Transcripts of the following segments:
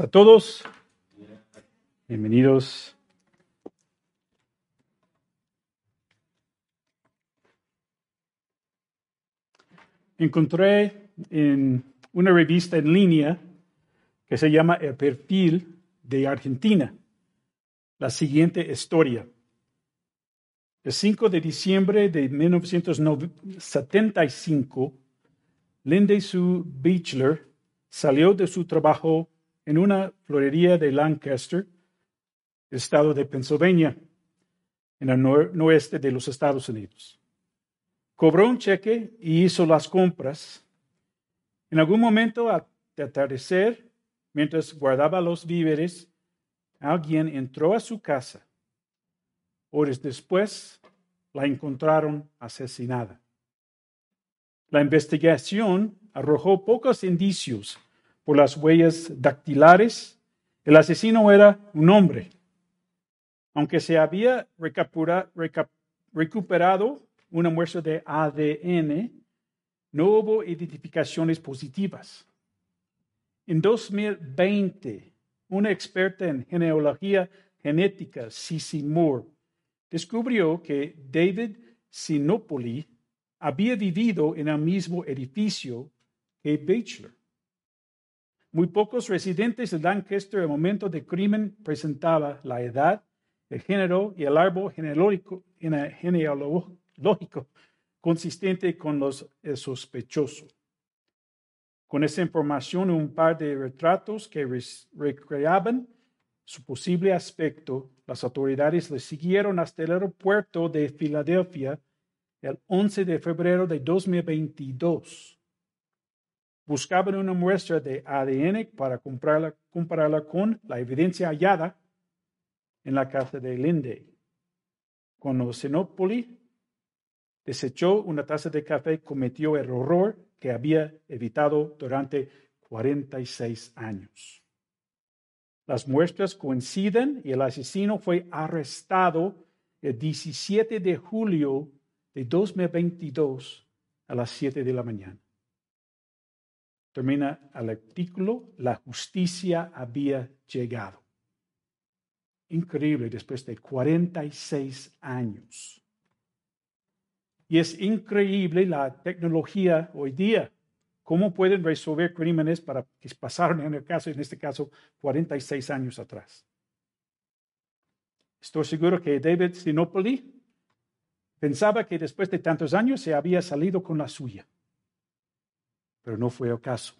a todos. Bienvenidos. Encontré en una revista en línea que se llama El Perfil de Argentina la siguiente historia. El 5 de diciembre de 1975, Lindy Sue Beechler salió de su trabajo en una florería de Lancaster, estado de Pennsylvania, en el noroeste de los Estados Unidos. Cobró un cheque y hizo las compras. En algún momento de atardecer, mientras guardaba los víveres, alguien entró a su casa. Horas después, la encontraron asesinada. La investigación arrojó pocos indicios por las huellas dactilares, el asesino era un hombre. Aunque se había recuperado una muestra de ADN, no hubo identificaciones positivas. En 2020, una experta en genealogía genética, Cici Moore, descubrió que David Sinopoli había vivido en el mismo edificio que Batchelor. Muy pocos residentes de Lancaster al momento del crimen presentaba la edad, el género y el árbol genealógico, consistente con los sospechosos. Con esa información, un par de retratos que recreaban su posible aspecto, las autoridades le siguieron hasta el aeropuerto de Filadelfia el 11 de febrero de 2022 buscaban una muestra de ADN para compararla, con la evidencia hallada en la casa de Linde. Cuando Sinopoli desechó una taza de café, cometió el horror que había evitado durante 46 años. Las muestras coinciden y el asesino fue arrestado el 17 de julio de 2022 a las 7 de la mañana termina el artículo, la justicia había llegado. Increíble después de 46 años. Y es increíble la tecnología hoy día. ¿Cómo pueden resolver crímenes para que pasaron en el caso, en este caso, 46 años atrás? Estoy seguro que David Sinopoli pensaba que después de tantos años se había salido con la suya pero no fue el caso.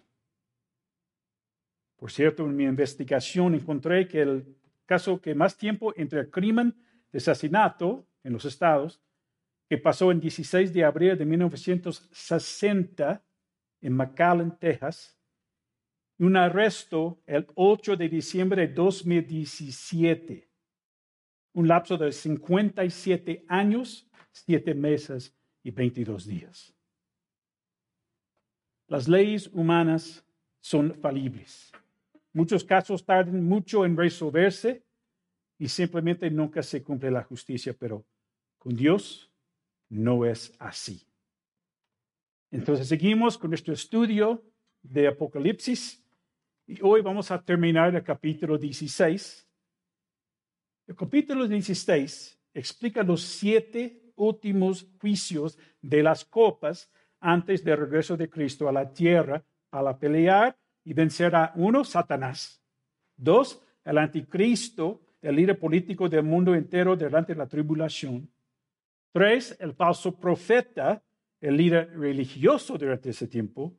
Por cierto, en mi investigación encontré que el caso que más tiempo entre el crimen de asesinato en los estados, que pasó el 16 de abril de 1960 en McAllen, Texas, y un arresto el 8 de diciembre de 2017, un lapso de 57 años, 7 meses y 22 días. Las leyes humanas son falibles. Muchos casos tardan mucho en resolverse y simplemente nunca se cumple la justicia, pero con Dios no es así. Entonces seguimos con nuestro estudio de Apocalipsis y hoy vamos a terminar el capítulo 16. El capítulo 16 explica los siete últimos juicios de las copas antes del regreso de Cristo a la tierra para pelear y vencer a uno, Satanás. Dos, el anticristo, el líder político del mundo entero durante la tribulación. Tres, el falso profeta, el líder religioso durante ese tiempo.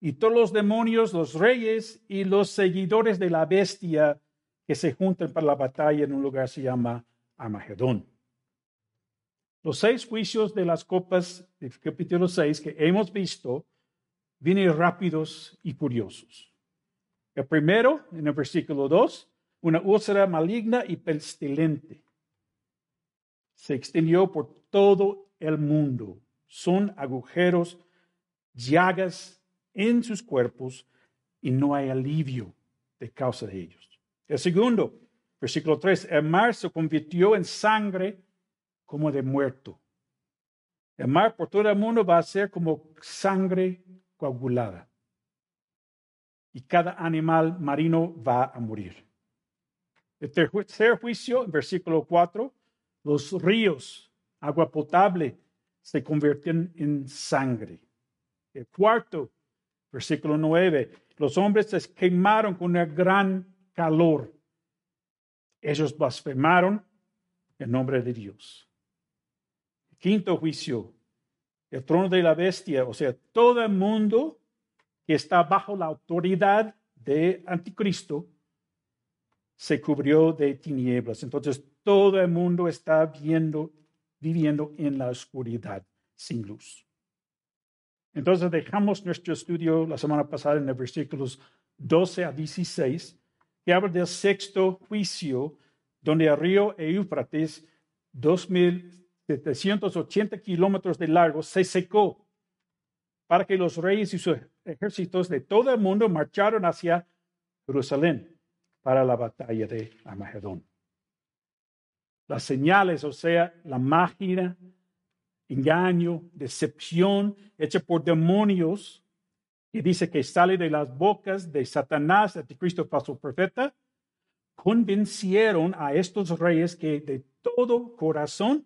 y todos los demonios, los reyes y los seguidores de la bestia que se juntan para la batalla en un lugar que se llama Armagedón. Los seis juicios de las copas capítulo 6 que hemos visto vienen rápidos y curiosos. El primero, en el versículo 2, una úlcera maligna y pestilente. Se extendió por todo el mundo. Son agujeros, llagas en sus cuerpos y no hay alivio de causa de ellos. El segundo, versículo 3, el mar se convirtió en sangre como de muerto. El mar por todo el mundo va a ser como sangre coagulada. Y cada animal marino va a morir. El tercer juicio, versículo 4, los ríos, agua potable, se convierten en sangre. El cuarto, versículo 9, los hombres se quemaron con un gran calor. Ellos blasfemaron el nombre de Dios. Quinto juicio, el trono de la bestia, o sea, todo el mundo que está bajo la autoridad de Anticristo se cubrió de tinieblas. Entonces todo el mundo está viendo, viviendo en la oscuridad, sin luz. Entonces dejamos nuestro estudio la semana pasada en los versículos 12 a 16, que habla del sexto juicio, donde el río Eufrates, 2.780 kilómetros de largo, se secó para que los reyes y sus ejércitos de todo el mundo marcharon hacia Jerusalén para la batalla de Armagedón. Las señales, o sea, la magia, engaño, decepción hecha por demonios, y dice que sale de las bocas de Satanás, anticristo falso profeta, convencieron a estos reyes que de todo corazón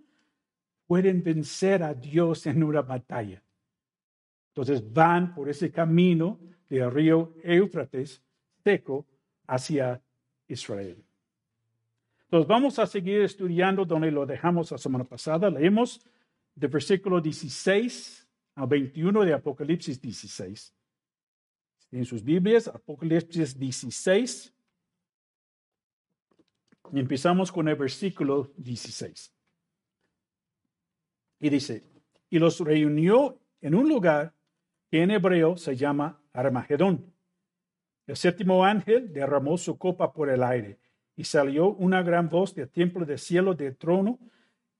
pueden vencer a Dios en una batalla. Entonces van por ese camino del río Éufrates seco hacia Israel. Entonces vamos a seguir estudiando donde lo dejamos la semana pasada. Leemos del versículo 16 al 21 de Apocalipsis 16. En sus Biblias, Apocalipsis 16. Y empezamos con el versículo 16. Y dice, y los reunió en un lugar que en hebreo se llama Armagedón el séptimo ángel derramó su copa por el aire y salió una gran voz del templo del cielo del trono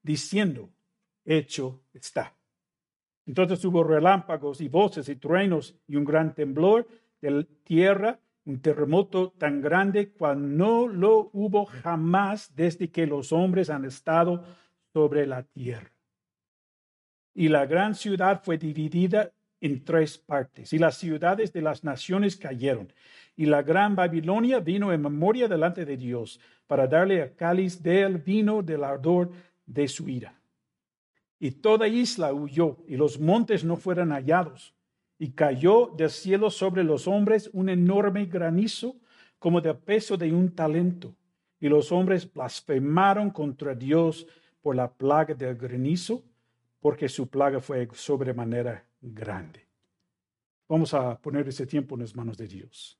diciendo, hecho está. Entonces hubo relámpagos y voces y truenos y un gran temblor de tierra, un terremoto tan grande cual no lo hubo jamás desde que los hombres han estado sobre la tierra. Y la gran ciudad fue dividida en tres partes, y las ciudades de las naciones cayeron, y la gran Babilonia vino en memoria delante de Dios, para darle a cáliz del vino del ardor de su ira. Y toda isla huyó, y los montes no fueron hallados, y cayó del cielo sobre los hombres un enorme granizo, como del peso de un talento, y los hombres blasfemaron contra Dios por la plaga del granizo, porque su plaga fue sobremanera grande. Vamos a poner ese tiempo en las manos de Dios.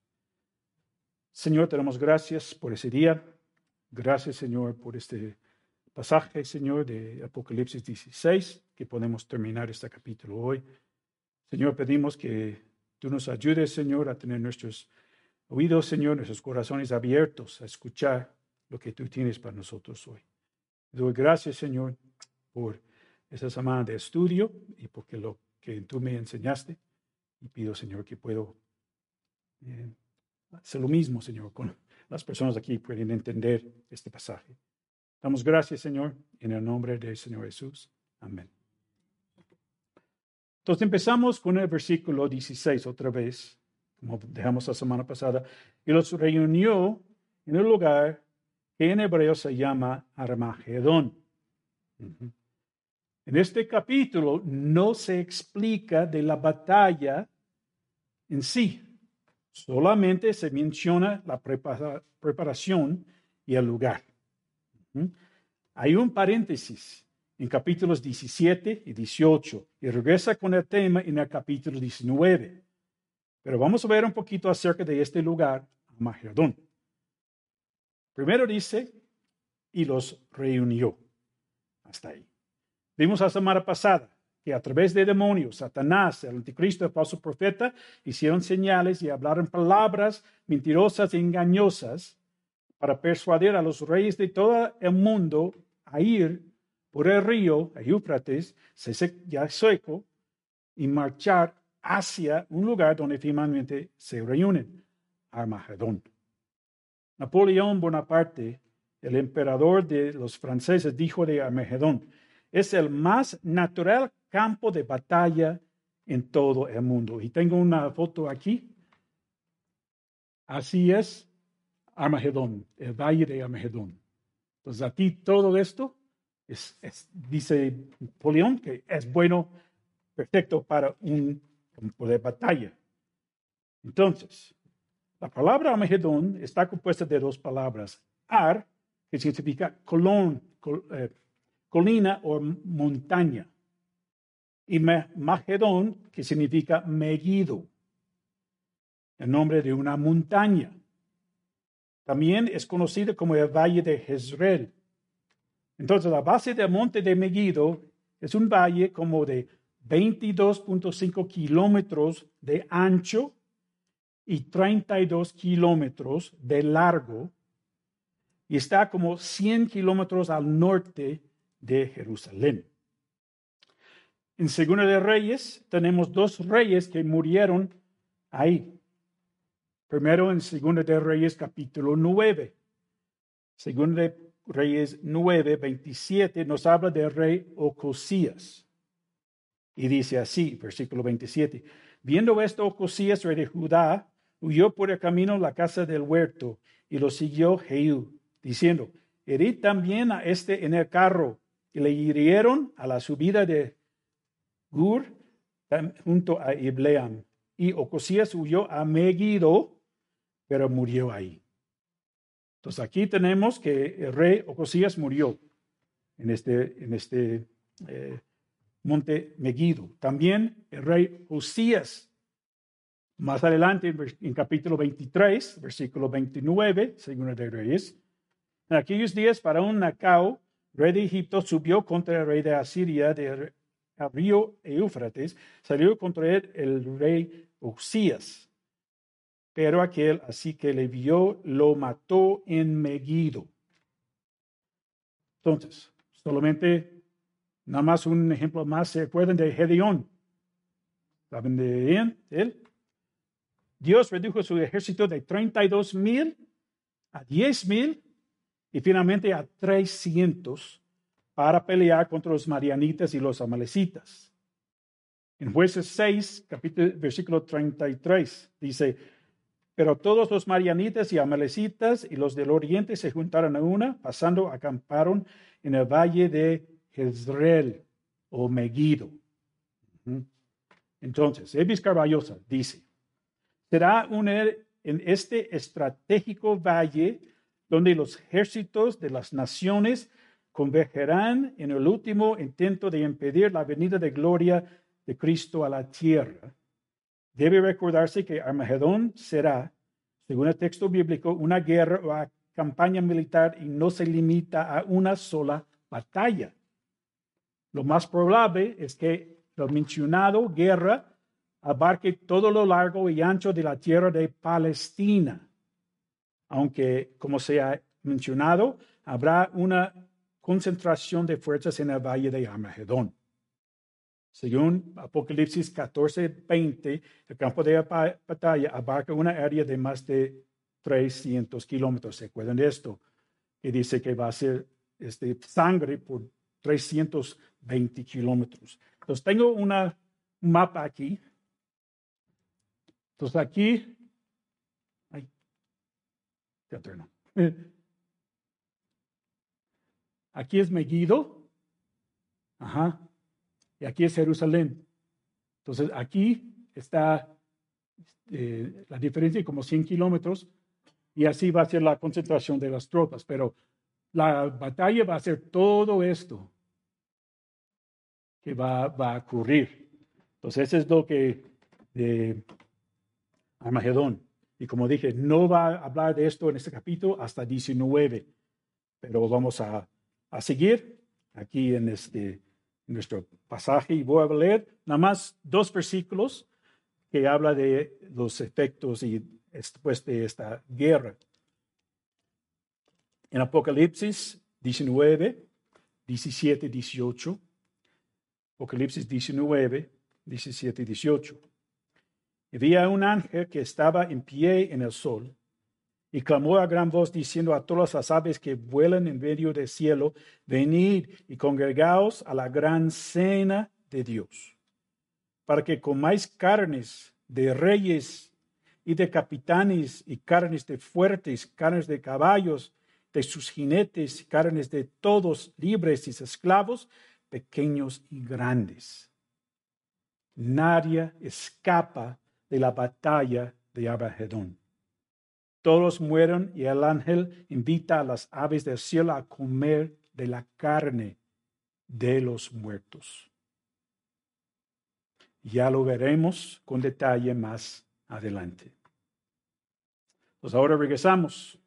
Señor, te damos gracias por ese día. Gracias, Señor, por este pasaje, Señor, de Apocalipsis 16, que podemos terminar este capítulo hoy. Señor, pedimos que tú nos ayudes, Señor, a tener nuestros oídos, Señor, nuestros corazones abiertos a escuchar lo que tú tienes para nosotros hoy. Doy gracias, Señor, por esa semana de estudio y porque lo que tú me enseñaste. Y pido, Señor, que puedo eh, hacer lo mismo, Señor, con las personas aquí pueden entender este pasaje. Damos gracias, Señor, en el nombre del Señor Jesús. Amén. Entonces empezamos con el versículo 16 otra vez, como dejamos la semana pasada, y los reunió en el lugar que en hebreo se llama Armagedón. En este capítulo no se explica de la batalla en sí, solamente se menciona la preparación y el lugar. Hay un paréntesis en capítulos 17 y 18 y regresa con el tema en el capítulo 19. Pero vamos a ver un poquito acerca de este lugar, Armagedón. Primero dice, y los reunió. Hasta ahí. Vimos la semana pasada que a través de demonios, Satanás, el anticristo, el falso profeta, hicieron señales y hablaron palabras mentirosas e engañosas para persuadir a los reyes de todo el mundo a ir por el río Eufrates, ya seco, y marchar hacia un lugar donde finalmente se reúnen, Armagedón. Napoleón Bonaparte, el emperador de los franceses, dijo de Armagedón, es el más natural campo de batalla en todo el mundo. Y tengo una foto aquí. Así es Armagedón, el valle de Armagedón. Entonces aquí todo esto es, dice Napoleón que es bueno, perfecto para un campo de batalla. Entonces, la palabra Armagedón está compuesta de dos palabras. Ar, que significa colón, eh, colina o montaña. Y Magedón, que significa Megiddo, el nombre de una montaña. También es conocido como el Valle de Jezreel. Entonces, la base del monte de Megiddo es un valle como de 22.5 kilómetros de ancho y 32 kilómetros de largo y está como 100 kilómetros al norte de Jerusalén. En Segunda de Reyes tenemos dos reyes que murieron ahí. Primero en Segunda de Reyes capítulo 9. Segunda de Reyes 9, 27 nos habla del rey Ocosías. Y dice así, versículo 27. Viendo esto, Ocosías, rey de Judá, huyó por el camino la casa del huerto y lo siguió Jehú, diciendo, herid también a este en el carro. Y le hirieron a la subida de Gur junto a Ibleam. Y Ocosías huyó a Megiddo, pero murió ahí. Entonces aquí tenemos que el rey Ocosías murió en este, en este eh, monte Megiddo. También el rey Osías, más adelante en, capítulo 23, versículo 29, según de Reyes, en aquellos días para un Nacao, rey de Egipto, subió contra el rey de Asiria de al río Eufrates, salió contra él el rey Osías. Pero aquel, así que le vio, lo mató en Megiddo. Entonces, solamente, nada más un ejemplo más, ¿se acuerdan de Gedeón? ¿Saben de él? Dios redujo su ejército de 32 mil a 10 mil y finalmente a 300 para pelear contra los marianitas y los amalecitas. En jueces 6, capítulo, versículo 33, dice, pero todos los marianitas y amalecitas y los del oriente se juntaron a una, pasando, acamparon en el valle de Jezreel o Megiddo. Entonces, Evis Carballosa dice, será un, er, en este estratégico valle donde los ejércitos de las naciones convergerán en el último intento de impedir la venida de gloria de Cristo a la tierra. Debe recordarse que Armagedón será, según el texto bíblico, una guerra o campaña militar y no se limita a una sola batalla. Lo más probable es que lo mencionado guerra abarque todo lo largo y ancho de la tierra de Palestina, aunque, como se ha mencionado, habrá una concentración de fuerzas en el valle de Armagedón. Según Apocalipsis 14, 20, el campo de batalla abarca una área de más de 300 kilómetros. ¿Se acuerdan de esto? Y dice que va a ser este, sangre por 320 kilómetros. Entonces, tengo un mapa aquí. Entonces, aquí. Aquí es Megiddo. Ajá. Y aquí es Jerusalén. Entonces, aquí está eh, la diferencia como 100 kilómetros y así va a ser la concentración de las tropas. Pero la batalla va a ser todo esto que va, a ocurrir. Entonces, eso es lo que Armagedón. Y como dije, no va a hablar de esto en este capítulo hasta 19, pero vamos a, a seguir aquí en este nuestro pasaje y voy a leer nada más dos versículos que habla de los efectos y después de esta guerra. En Apocalipsis 19, 17, 18. Apocalipsis 19, 17 y 18. Y había un ángel que estaba en pie en el sol y clamó a gran voz diciendo a todas las aves que vuelan en medio del cielo, venid y congregaos a la gran cena de Dios, para que comáis carnes de reyes y de capitanes y carnes de fuertes, carnes de caballos, de sus jinetes, carnes de todos libres y esclavos, pequeños y grandes. Nadie escapa de la batalla de Abahedón. Todos mueren y el ángel invita a las aves del cielo a comer de la carne de los muertos. Ya lo veremos con detalle más adelante. Pues ahora regresamos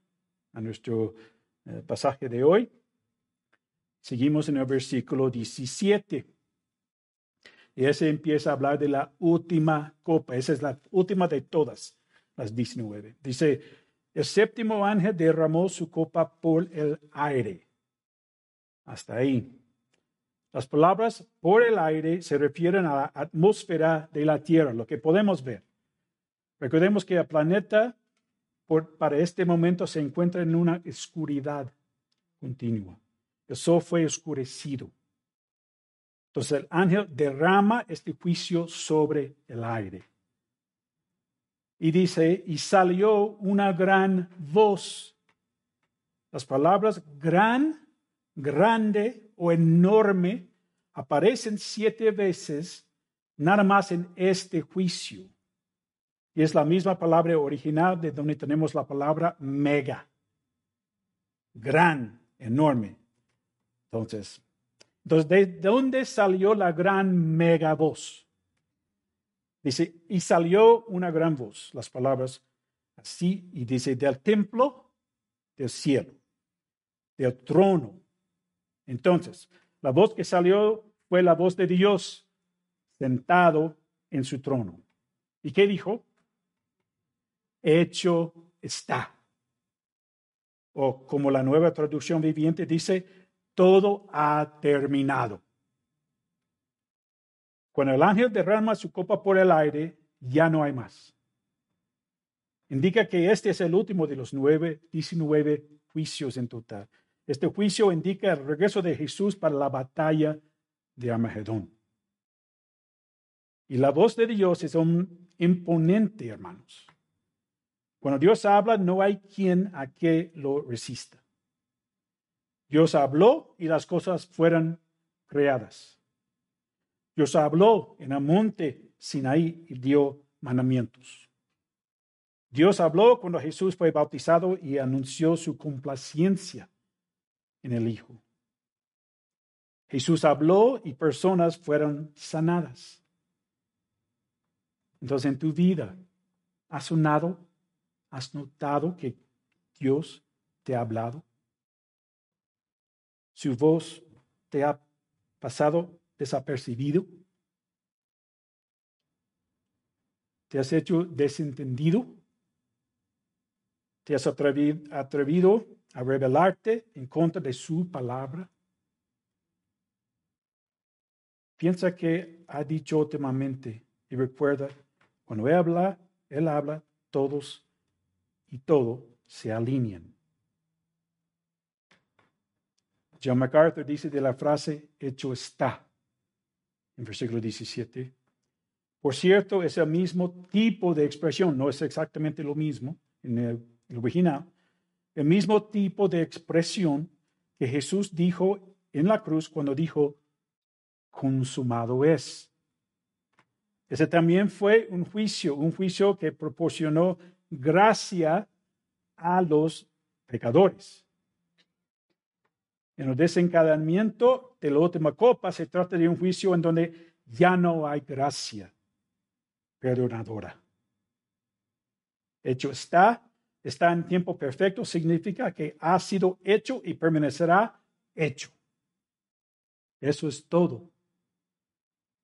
a nuestro eh, pasaje de hoy. Seguimos en el versículo 17. Y ese empieza a hablar de la última copa. Esa es la última de todas las 19. Dice, el séptimo ángel derramó su copa por el aire. Hasta ahí. Las palabras por el aire se refieren a la atmósfera de la Tierra, lo que podemos ver. Recordemos que el planeta para este momento se encuentra en una oscuridad continua. El sol fue oscurecido. Entonces el ángel derrama este juicio sobre el aire. Y dice, y salió una gran voz. Las palabras gran, grande o enorme aparecen siete veces nada más en este juicio. Y es la misma palabra original de donde tenemos la palabra mega. Gran, enorme. Entonces, ¿de dónde salió la gran mega voz? Dice, y salió una gran voz, las palabras así, y dice, del templo del cielo, del trono. Entonces, la voz que salió fue la voz de Dios sentado en su trono. ¿Y qué dijo? Hecho está. O como la nueva traducción viviente dice, todo ha terminado. Cuando el ángel derrama su copa por el aire, ya no hay más. Indica que este es el último de los nueve, 19 juicios en total. Este juicio indica el regreso de Jesús para la batalla de Armagedón. Y la voz de Dios es un imponente, hermanos. Cuando Dios habla, no hay quien a que lo resista. Dios habló y las cosas fueron creadas. Dios habló en el monte Sinaí y dio mandamientos. Dios habló cuando Jesús fue bautizado y anunció su complacencia en el Hijo. Jesús habló y personas fueron sanadas. Entonces en tu vida, ¿has sonado? ¿Has notado que Dios te ha hablado? ¿Su voz te ha pasado desapercibido? ¿Te has hecho desentendido? ¿Te has atrevido, a rebelarte en contra de su palabra? Piensa que ha dicho últimamente y recuerda, cuando Él habla, Él habla, todos y todo se alinean. John MacArthur dice de la frase, hecho está en versículo 17. Por cierto, es el mismo tipo de expresión, no es exactamente lo mismo en el, original, el mismo tipo de expresión que Jesús dijo en la cruz cuando dijo, consumado es. Ese también fue un juicio, un juicio que proporcionó gracia a los pecadores. En el desencadenamiento de la última copa se trata de un juicio en donde ya no hay gracia perdonadora. Hecho está, está en tiempo perfecto, significa que ha sido hecho y permanecerá hecho. Eso es todo.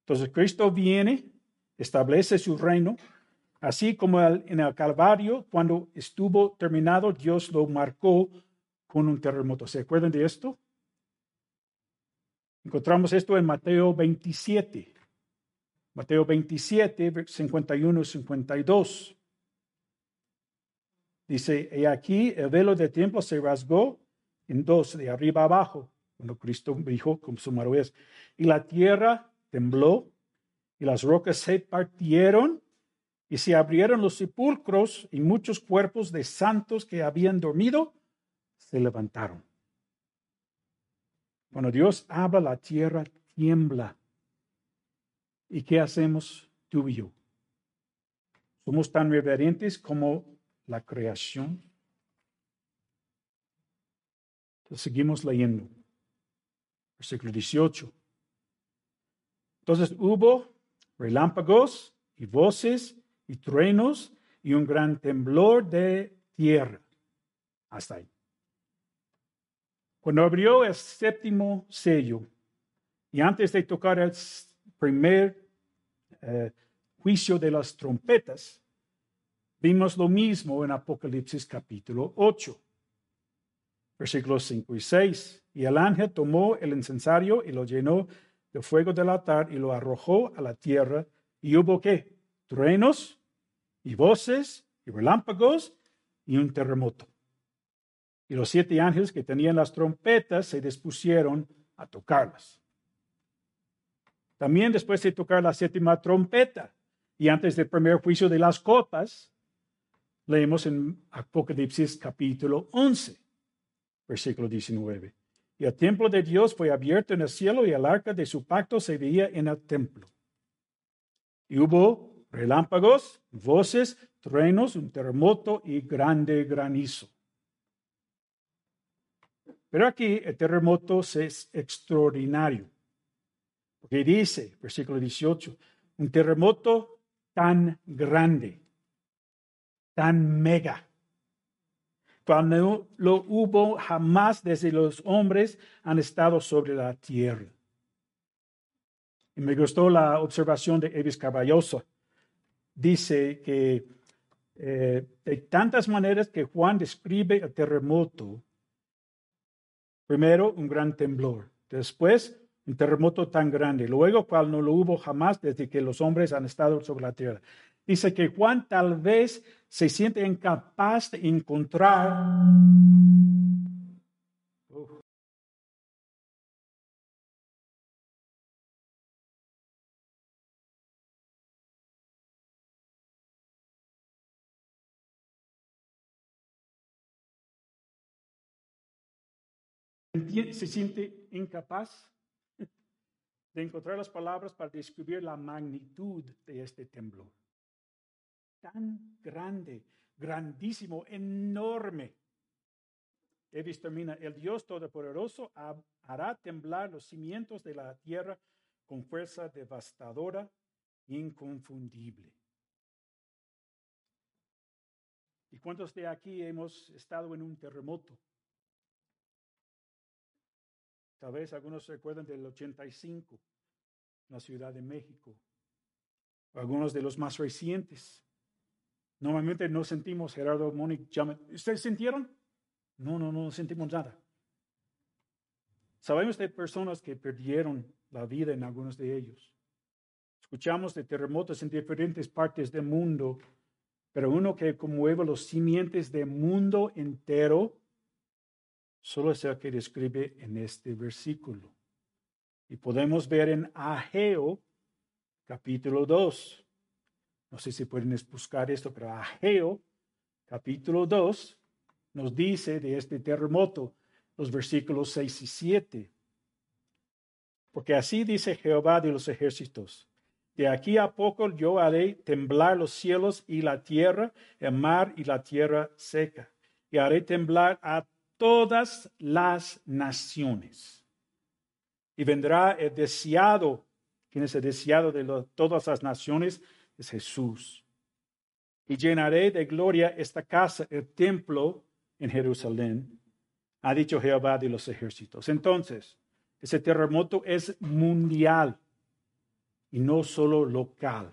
Entonces Cristo viene, establece su reino, así como en el Calvario, cuando estuvo terminado, Dios lo marcó con un terremoto. ¿Se acuerdan de esto? Encontramos esto en Mateo 27. Mateo 27, 51 y 52. Dice, y aquí el velo del templo se rasgó en dos, de arriba abajo, cuando Cristo dijo, como su es, y la tierra tembló, y las rocas se partieron, y se abrieron los sepulcros, y muchos cuerpos de santos que habían dormido se levantaron. Cuando Dios habla, la tierra tiembla. ¿Y qué hacemos tú y yo? Somos tan reverentes como la creación. Seguimos leyendo. Versículo 18. Entonces hubo relámpagos y voces y truenos y un gran temblor de tierra. Hasta ahí. Cuando abrió el séptimo sello y antes de tocar el primer eh, juicio de las trompetas, vimos lo mismo en Apocalipsis capítulo 8, versículos 5 y 6. Y el ángel tomó el incensario y lo llenó de fuego del altar y lo arrojó a la tierra. Y hubo qué? Truenos y voces y relámpagos y un terremoto. Y los siete ángeles que tenían las trompetas se dispusieron a tocarlas. También después de tocar la séptima trompeta y antes del primer juicio de las copas, leemos en Apocalipsis capítulo 11, versículo 19. Y el templo de Dios fue abierto en el cielo y el arca de su pacto se veía en el templo. Y hubo relámpagos, voces, truenos, un terremoto y grande granizo. Pero aquí el terremoto es extraordinario. Porque dice, versículo 18, un terremoto tan grande, tan mega, cuando lo hubo jamás desde los hombres han estado sobre la tierra. Y me gustó la observación de Evis Caballoso. Dice que eh, de tantas maneras que Juan describe el terremoto, Primero, un gran temblor. Después, un terremoto tan grande. Luego, cual no lo hubo jamás desde que los hombres han estado sobre la tierra. Dice que Juan tal vez se siente incapaz de encontrar se siente incapaz de encontrar las palabras para describir la magnitud de este temblor. Tan grande, grandísimo, enorme. Davis termina, el Dios Todopoderoso hará temblar los cimientos de la tierra con fuerza devastadora, inconfundible. ¿Y cuántos de aquí hemos estado en un terremoto? Tal vez algunos se acuerdan del 85, en la Ciudad de México, algunos de los más recientes. Normalmente no sentimos, Gerardo, Mónica, ¿ustedes sintieron? No, no, no sentimos nada. Sabemos de personas que perdieron la vida en algunos de ellos. Escuchamos de terremotos en diferentes partes del mundo, pero uno que conmueve los simientes del mundo entero solo es el que describe en este versículo. Y podemos ver en Ageo, capítulo 2. No sé si pueden buscar esto, pero Ageo, capítulo 2, nos dice de este terremoto, los versículos 6 y 7. Porque así dice Jehová de los ejércitos. De aquí a poco yo haré temblar los cielos y la tierra, el mar y la tierra seca. Y haré temblar a todas las naciones. Y vendrá el deseado. ¿Quién es el deseado de todas las naciones? Es Jesús. y llenaré de gloria esta casa, el templo en Jerusalén, ha dicho Jehová de los ejércitos. Entonces, ese terremoto es mundial y no solo local.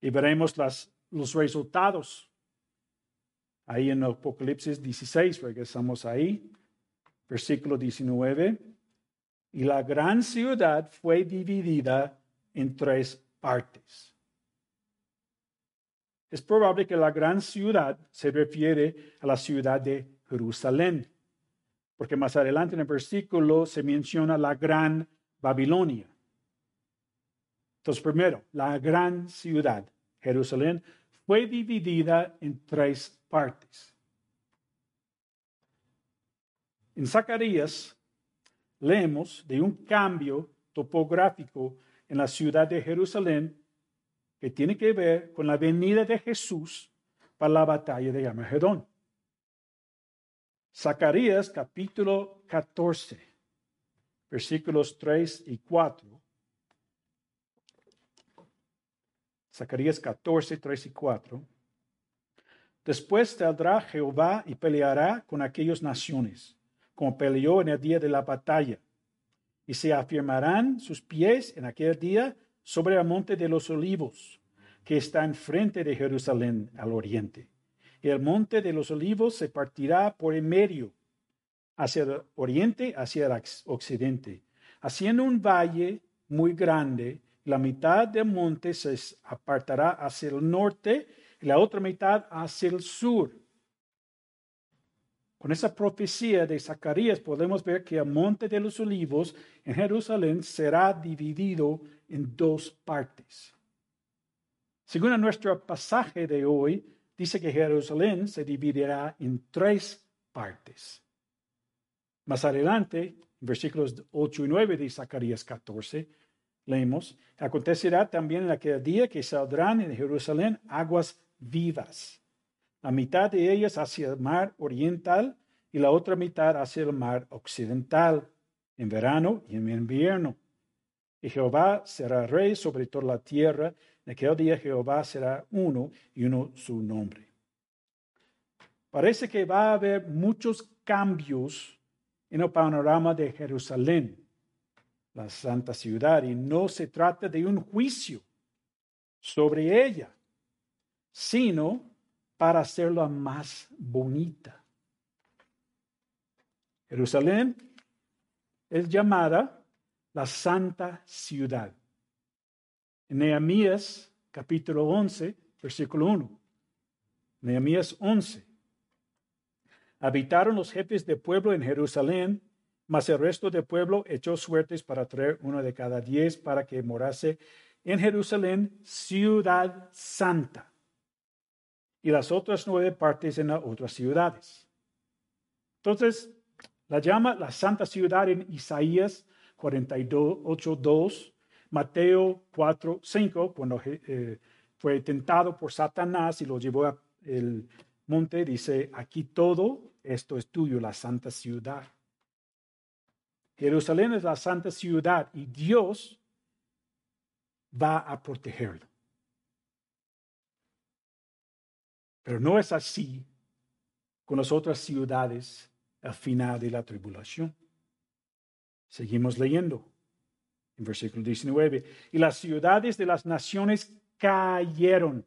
Y veremos las, los resultados ahí en Apocalipsis 16, regresamos ahí, versículo 19. Y la gran ciudad fue dividida en tres partes. Es probable que la gran ciudad se refiere a la ciudad de Jerusalén, porque más adelante en el versículo se menciona la gran Babilonia. Entonces, primero, la gran ciudad, Jerusalén, fue dividida en tres partes. En Zacarías leemos de un cambio topográfico en la ciudad de Jerusalén que tiene que ver con la venida de Jesús para la batalla de Armagedón. Zacarías capítulo 14, versículos 3 y 4. Zacarías 14, 3 y 4. Después saldrá Jehová y peleará con aquellas naciones, como peleó en el día de la batalla. Y se afirmarán sus pies en aquel día sobre el monte de los olivos, que está enfrente de Jerusalén al oriente el monte de los olivos se partirá por en medio, hacia el oriente, hacia el occidente, haciendo un valle muy grande. La mitad del monte se apartará hacia el norte la otra mitad hacia el sur. Con esa profecía de Zacarías podemos ver que el monte de los olivos en Jerusalén será dividido en dos partes. Según nuestro pasaje de hoy, dice que Jerusalén se dividirá en tres partes. Más adelante, en versículos 8 y 9 de Zacarías 14, leemos, acontecerá también en aquel día que saldrán en Jerusalén aguas vivas, la mitad de ellas hacia el mar oriental y la otra mitad hacia el mar occidental, en verano y en invierno. Y Jehová será rey sobre toda la tierra, en aquel día Jehová será uno y uno su nombre. Parece que va a haber muchos cambios en el panorama de Jerusalén, la santa ciudad, y no se trata de un juicio sobre ella, sino para hacerla más bonita. Jerusalén es llamada la santa ciudad. En Nehemías capítulo 11, versículo 1. Nehemías 11. Habitaron los jefes de pueblo en Jerusalén, mas el resto del pueblo echó suertes para traer uno de cada diez para que morase en Jerusalén, ciudad santa, y las otras nueve partes en las otras ciudades. Entonces, la llama la santa ciudad en Isaías 48, 2 Mateo 4, 5, cuando eh, fue tentado por Satanás y lo llevó al monte, dice, aquí todo esto es tuyo, la santa ciudad. Jerusalén es la santa ciudad y Dios va a protegerlo. Pero no es así con las otras ciudades al final de la tribulación. Seguimos leyendo en versículo 19. Y las ciudades de las naciones cayeron.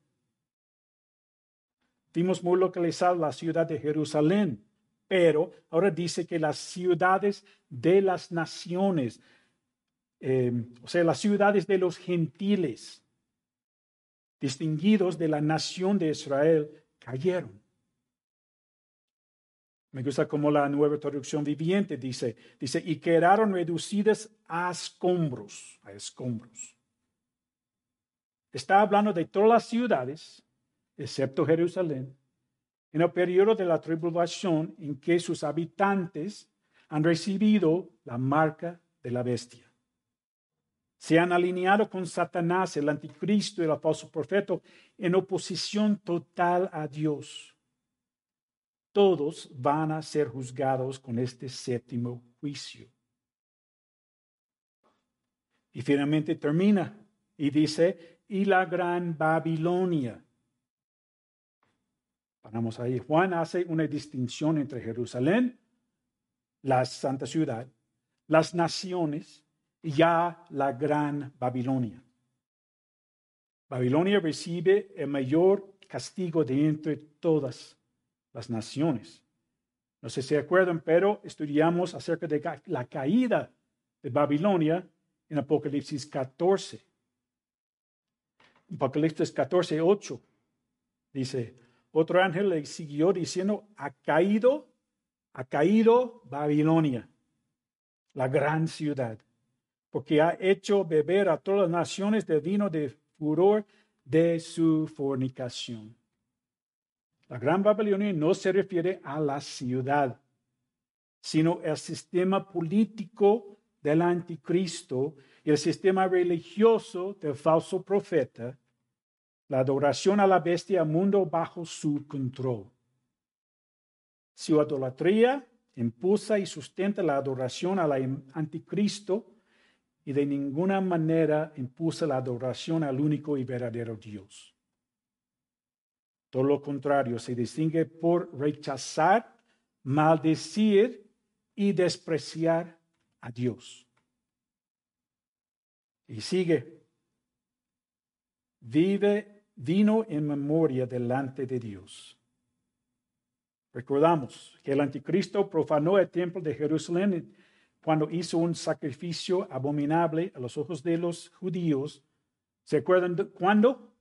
Vimos muy localizada la ciudad de Jerusalén, pero ahora dice que las ciudades de las naciones, eh, o sea, las ciudades de los gentiles, distinguidos de la nación de Israel, cayeron. Me gusta como la nueva traducción viviente dice, dice, y quedaron reducidas a escombros, a escombros. Está hablando de todas las ciudades, excepto Jerusalén, en el periodo de la tribulación en que sus habitantes han recibido la marca de la bestia. Se han alineado con Satanás, el anticristo y el falso profeta, en oposición total a Dios todos van a ser juzgados con este séptimo juicio. Y finalmente termina y dice, y la gran Babilonia. Paramos ahí. Juan hace una distinción entre Jerusalén, la santa ciudad, las naciones ya la gran Babilonia. Babilonia recibe el mayor castigo de entre todas las naciones. No sé si se acuerdan, pero estudiamos acerca de la caída de Babilonia en Apocalipsis 14. Apocalipsis 14, 8 dice, otro ángel le siguió diciendo, ha caído, ha caído Babilonia, la gran ciudad, porque ha hecho beber a todas las naciones del vino de furor de su fornicación. La gran Babilonia no se refiere a la ciudad, sino al sistema político del anticristo y el sistema religioso del falso profeta, la adoración a la bestia mundo bajo su control. Su idolatría impulsa y sustenta la adoración al anticristo y de ninguna manera impulsa la adoración al único y verdadero Dios. Todo lo contrario, se distingue por rechazar, maldecir y despreciar a Dios. Y sigue, vive, vino en memoria delante de Dios. Recordamos que el anticristo profanó el templo de Jerusalén cuando hizo un sacrificio abominable a los ojos de los judíos. ¿Se acuerdan de cuándo?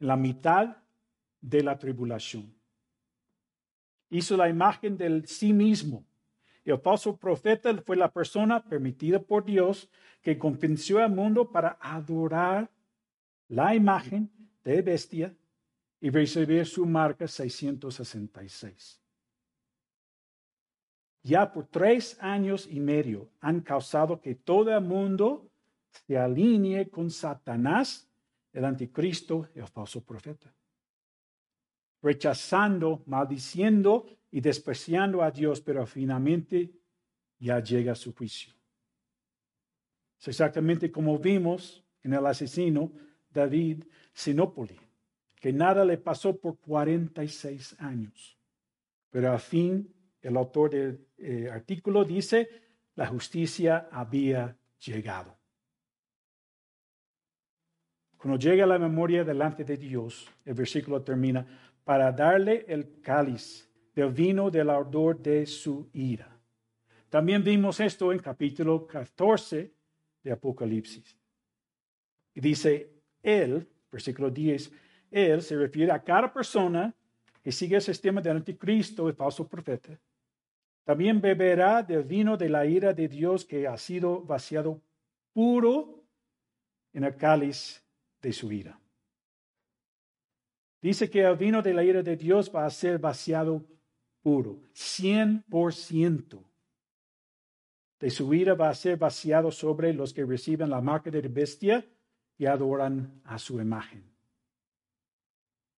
En la mitad de la tribulación. Hizo la imagen del sí mismo. El falso profeta fue la persona permitida por Dios que convenció al mundo para adorar la imagen de bestia y recibir su marca 666 ya por tres años y medio han causado que todo el mundo se alinee con Satanás, el anticristo y el falso profeta. Rechazando, maldiciendo y despreciando a Dios, pero finalmente ya llega su juicio. Es exactamente como vimos en el asesino David Sinópoli, que nada le pasó por 46 años, pero al fin el autor del eh, artículo dice, la justicia había llegado. Cuando llega la memoria delante de Dios, el versículo termina, para darle el cáliz del vino del ardor de su ira. También vimos esto en capítulo 14 de Apocalipsis. Y dice, él, versículo 10, él se refiere a cada persona que sigue el sistema del anticristo, el falso profeta, también beberá del vino de la ira de Dios que ha sido vaciado puro en el cáliz de su ira. Dice que el vino de la ira de Dios va a ser vaciado puro, cien por ciento. De su ira va a ser vaciado sobre los que reciben la marca de bestia y adoran a su imagen.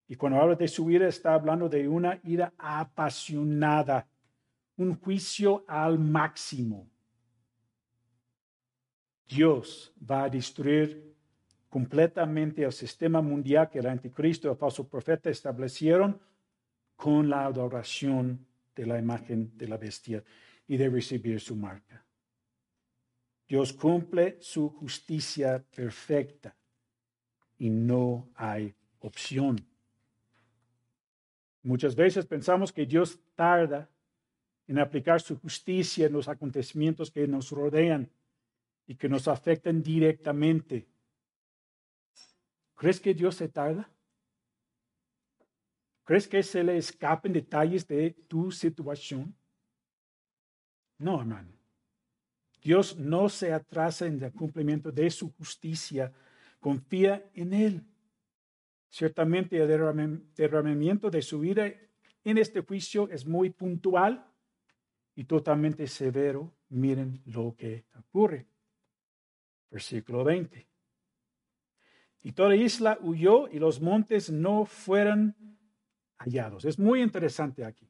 Y cuando habla de su ira está hablando de una ira apasionada un juicio al máximo. Dios va a destruir completamente el sistema mundial que el anticristo y el falso profeta establecieron con la adoración de la imagen de la bestia y de recibir su marca. Dios cumple su justicia perfecta y no hay opción. Muchas veces pensamos que Dios tarda en aplicar su justicia en los acontecimientos que nos rodean y que nos afectan directamente. ¿Crees que Dios se tarda? ¿Crees que se le escapen detalles de tu situación? No, hermano. Dios no se atrasa en el cumplimiento de su justicia. Confía en Él. Ciertamente el derramamiento de su vida en este juicio es muy puntual y totalmente severo, miren lo que ocurre. Versículo 20. Y toda isla huyó y los montes no fueron hallados. Es muy interesante aquí.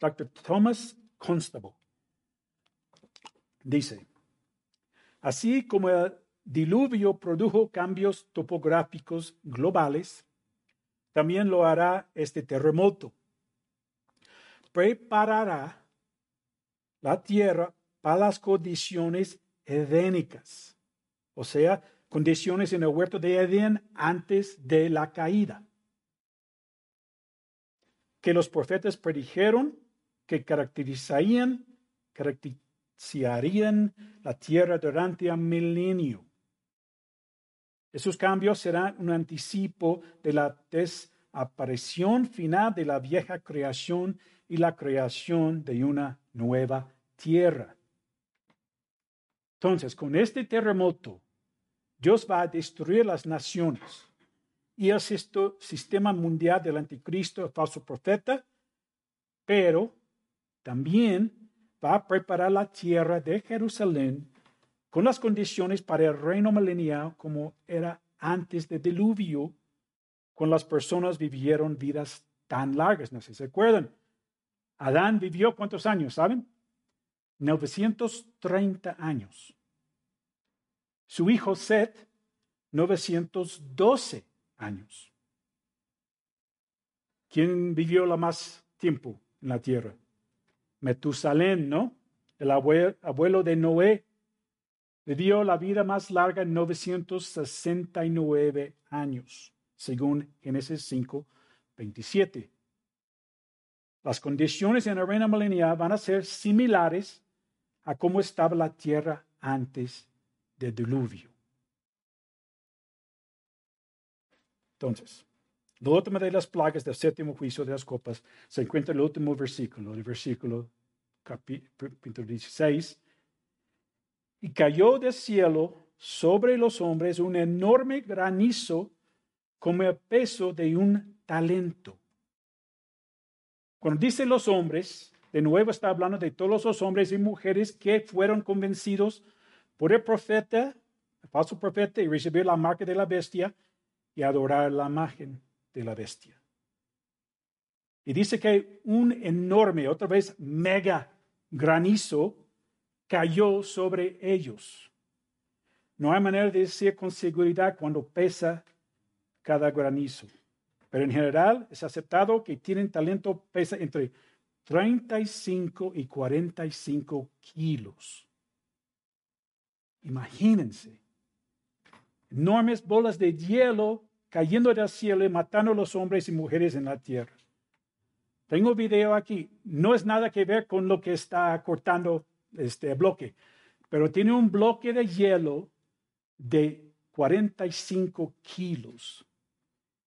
Dr. Thomas Constable dice, así como el diluvio produjo cambios topográficos globales, también lo hará este terremoto. Preparará la tierra para las condiciones edénicas, o sea, condiciones en el huerto de Edén antes de la caída, que los profetas predijeron que caracterizarían, caracterizarían la tierra durante un milenio. Esos cambios serán un anticipo de la desaparición final de la vieja creación y la creación de una nueva tierra. Entonces, con este terremoto, Dios va a destruir las naciones y el sistema mundial del anticristo, el falso profeta, pero también va a preparar la tierra de Jerusalén con las condiciones para el reino milenial como era antes del diluvio, cuando las personas vivieron vidas tan largas. No sé si se acuerdan. Adán vivió cuántos años, ¿saben? 930 años. Su hijo Seth, 912 años. ¿Quién vivió la más tiempo en la tierra? Metusalén, ¿no? El abuelo de Noé, Vivió la vida más larga en 969 años, según Génesis 5, 27. Las condiciones en la reina milenial van a ser similares a cómo estaba la tierra antes del diluvio. Entonces, la última de las plagas del séptimo juicio de las copas se encuentra en el último versículo, el versículo capítulo 16 y cayó del cielo sobre los hombres un enorme granizo como el peso de un talento. Cuando dice los hombres, de nuevo está hablando de todos los hombres y mujeres que fueron convencidos por el profeta, el falso profeta, y recibir la marca de la bestia y adorar la imagen de la bestia. Y dice que un enorme, otra vez mega granizo cayó sobre ellos. No hay manera de decir con seguridad cuando pesa cada granizo. Pero en general es aceptado que tienen talento pesa entre 35 y 45 kilos. Imagínense. Enormes bolas de hielo cayendo del cielo y matando a los hombres y mujeres en la tierra. Tengo video aquí. No es nada que ver con lo que está cortando este bloque, pero tiene un bloque de hielo de 45 kilos.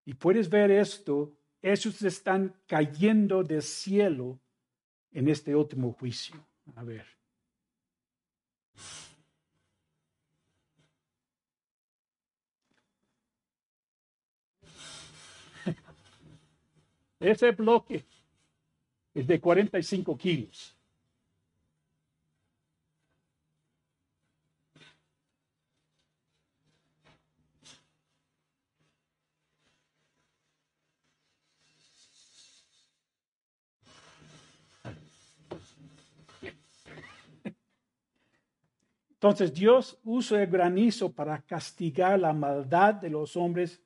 Y puedes ver esto, esos están cayendo del cielo en este último juicio. A ver. Ese bloque es de 45 kilos. Entonces Dios usa el granizo para castigar la maldad de los hombres,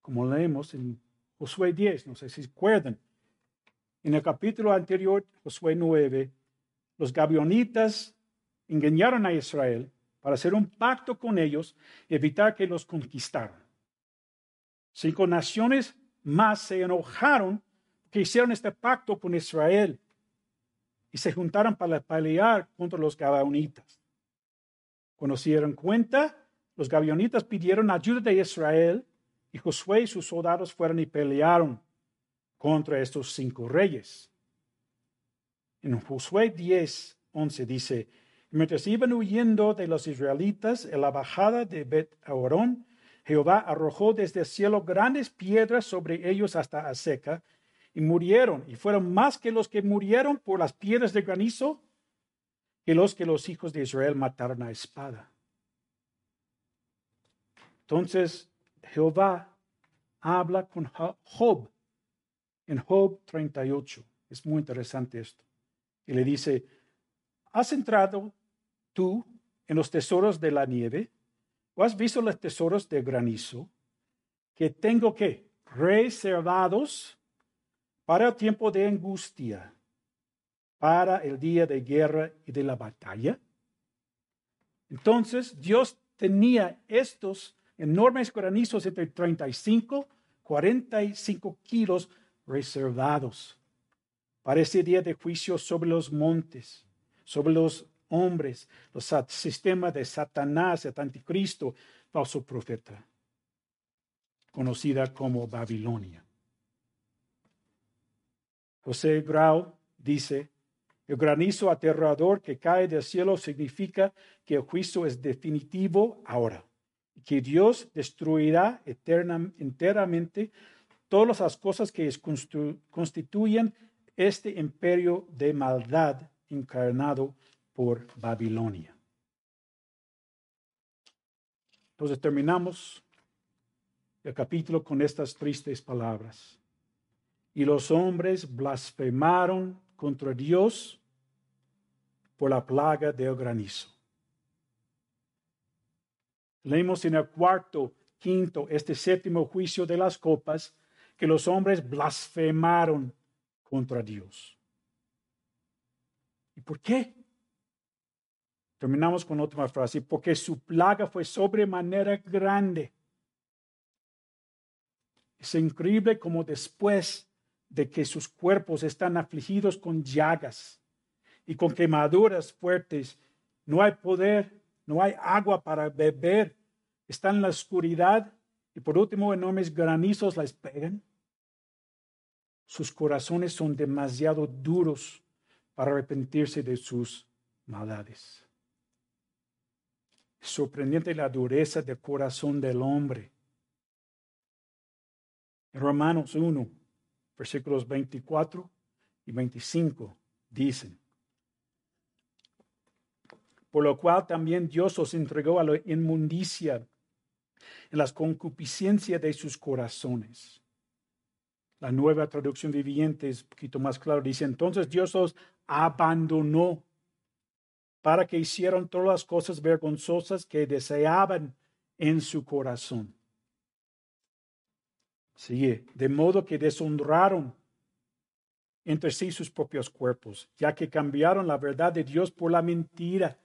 como leemos en Josué 10, no sé si se acuerdan. En el capítulo anterior, Josué 9, los gabionitas engañaron a Israel para hacer un pacto con ellos y evitar que los conquistaran. Cinco naciones más se enojaron que hicieron este pacto con Israel y se juntaron para pelear contra los gabionitas. Cuando cuenta, los gavionitas pidieron ayuda de Israel y Josué y sus soldados fueron y pelearon contra estos cinco reyes. En Josué 10, 11 dice, mientras iban huyendo de los israelitas en la bajada de Bet Aorón, Jehová arrojó desde el cielo grandes piedras sobre ellos hasta a seca, y murieron, y fueron más que los que murieron por las piedras de granizo que los que los hijos de Israel mataron a espada. Entonces Jehová habla con Job en Job 38. Es muy interesante esto. Y le dice, ¿has entrado tú en los tesoros de la nieve ¿O has visto los tesoros de granizo que tengo que reservados para el tiempo de angustia, para el día de guerra y de la batalla? Entonces Dios tenía estos enormes granizos entre 35 45 kilos reservados para ese día de juicio sobre los montes, sobre los hombres, los sistemas de Satanás, el anticristo, falso profeta, conocida como Babilonia. José Grau dice, el granizo aterrador que cae del cielo significa que el juicio es definitivo ahora, que Dios destruirá enteramente todas las cosas que constituyen este imperio de maldad encarnado por Babilonia. Entonces terminamos el capítulo con estas tristes palabras. Y los hombres blasfemaron contra Dios por la plaga del granizo. Leemos en el cuarto, quinto, este séptimo juicio de las copas, que los hombres blasfemaron contra Dios. ¿Y por qué? Terminamos con otra frase, porque su plaga fue sobremanera grande. Es increíble como después de que sus cuerpos están afligidos con llagas y con quemaduras fuertes, no hay poder, no hay agua para beber, están en la oscuridad y por último enormes granizos les pegan. Sus corazones son demasiado duros para arrepentirse de sus maldades. Es sorprendente la dureza del corazón del hombre. En Romanos 1, versículos 24 y 25 dicen, por lo cual también Dios os entregó a la inmundicia en las concupiscencias de sus corazones la nueva traducción viviente es un poquito más claro. Dice, entonces Dios los abandonó para que hicieran todas las cosas vergonzosas que deseaban en su corazón. Sigue, de modo que deshonraron entre sí sus propios cuerpos, ya que cambiaron la verdad de Dios por la mentira,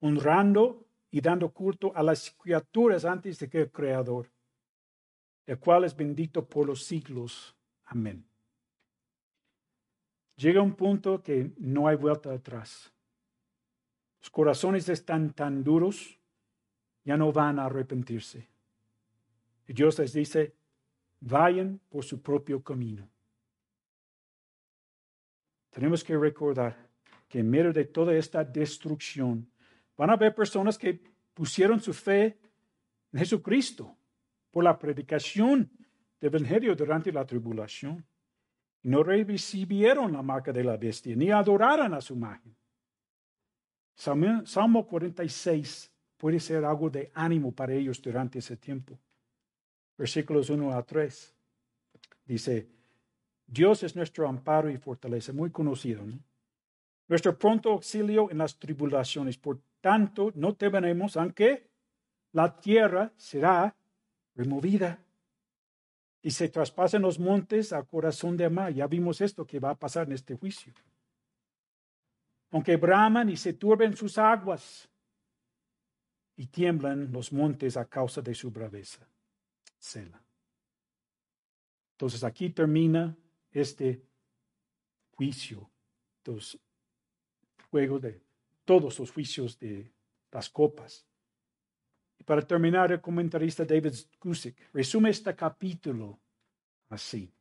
honrando y dando culto a las criaturas antes de que el Creador el cual es bendito por los siglos. Amén. Llega un punto que no hay vuelta atrás. Los corazones están tan duros, ya no van a arrepentirse. Y Dios les dice, vayan por su propio camino. Tenemos que recordar que en medio de toda esta destrucción van a haber personas que pusieron su fe en Jesucristo por la predicación del Evangelio durante la tribulación. No recibieron la marca de la bestia, ni adoraron a su imagen. Salmo 46 puede ser algo de ánimo para ellos durante ese tiempo. Versículos 1 a 3. Dice, Dios es nuestro amparo y fortaleza, muy conocido, ¿no? Nuestro pronto auxilio en las tribulaciones. Por tanto, no temeremos, aunque la tierra será removida y se traspasen los montes a corazón de mar. Ya vimos esto que va a pasar en este juicio. Aunque braman y se turben sus aguas y tiemblan los montes a causa de su braveza. Sela. Entonces aquí termina este juicio, los juegos de todos los juicios de las copas. Para terminar, el comentarista David Gusick resume este capítulo así.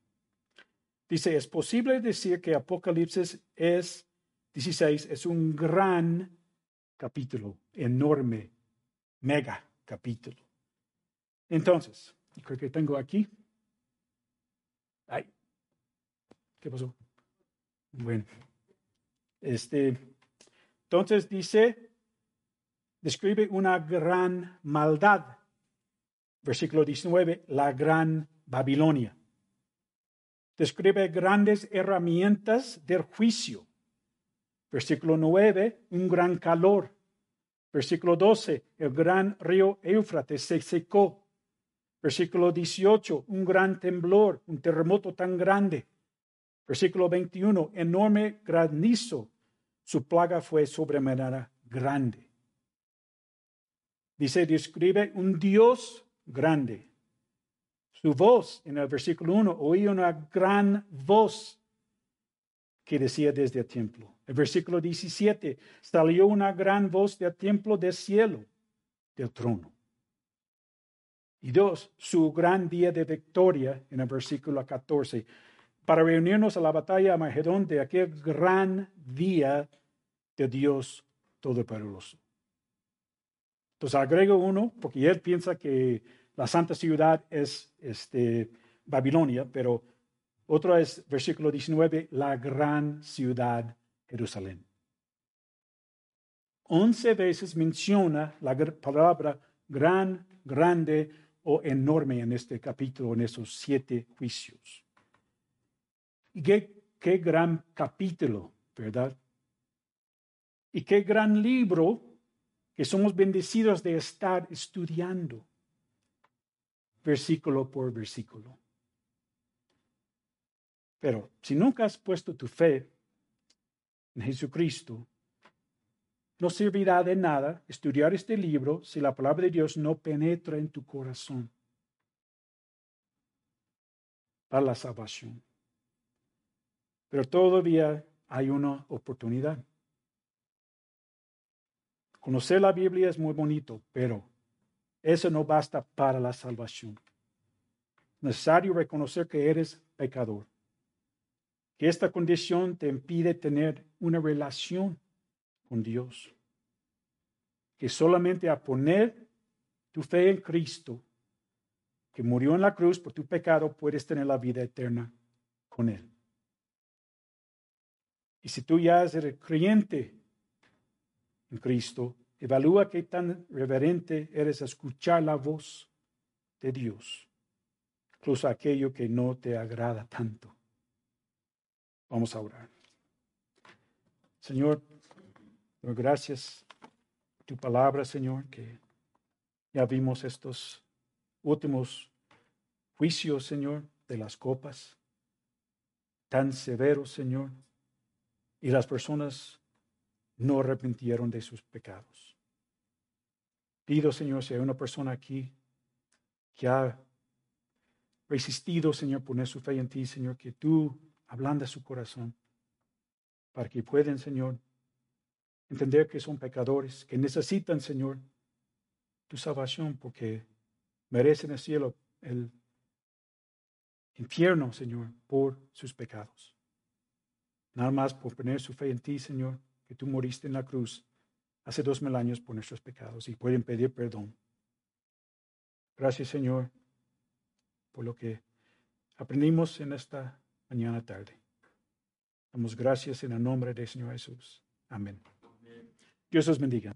Dice, es posible decir que Apocalipsis es 16, es un gran capítulo, enorme, mega capítulo. Entonces, creo que tengo aquí. Ay, ¿qué pasó? Bueno, este, entonces dice, describe una gran maldad. Versículo 19, la gran Babilonia. Describe grandes herramientas del juicio. Versículo 9, un gran calor. Versículo 12, el gran río Éufrates se secó. Versículo 18, un gran temblor, un terremoto tan grande. Versículo 21, enorme granizo. Su plaga fue sobremanera grande. Dice, describe un Dios grande. Su voz, en el versículo 1, oí una gran voz que decía desde el templo. El versículo 17, salió una gran voz del templo del cielo, del trono. Y dos, su gran día de victoria en el versículo 14, para reunirnos a la batalla a de aquel gran día de Dios Todopoderoso. Entonces agrego uno, porque él piensa que la santa ciudad es este, Babilonia, pero otro es versículo 19, la gran ciudad Jerusalén. Once veces menciona la palabra gran, grande o enorme en este capítulo, en esos siete juicios. Y qué, qué gran capítulo, ¿verdad? Y qué gran libro que somos bendecidos de estar estudiando versículo por versículo. Pero si nunca has puesto tu fe en Jesucristo, no servirá de nada estudiar este libro si la palabra de Dios no penetra en tu corazón para la salvación. Pero todavía hay una oportunidad. Conocer la Biblia es muy bonito, pero eso no basta para la salvación. Es necesario reconocer que eres pecador que esta condición te impide tener una relación con Dios. Que solamente a poner tu fe en Cristo, que murió en la cruz por tu pecado, puedes tener la vida eterna con Él. Y si tú ya eres creyente en Cristo, evalúa qué tan reverente eres a escuchar la voz de Dios, incluso aquello que no te agrada tanto. Vamos a orar. Señor, gracias tu palabra, Señor, que ya vimos estos últimos juicios, Señor, de las copas, tan severos, Señor, y las personas no arrepintieron de sus pecados. Pido, Señor, si hay una persona aquí que ha resistido, Señor, poner su fe en ti, Señor, que tú ablanda su corazón, para que puedan, Señor, entender que son pecadores, que necesitan, Señor, tu salvación, porque merecen el cielo, el infierno, Señor, por sus pecados. Nada más por poner su fe en ti, Señor, que tú moriste en la cruz hace dos mil años por nuestros pecados y pueden pedir perdón. Gracias, Señor, por lo que aprendimos en esta mañana tarde. Damos gracias en el nombre del Señor Jesús. Amén. Dios os bendiga.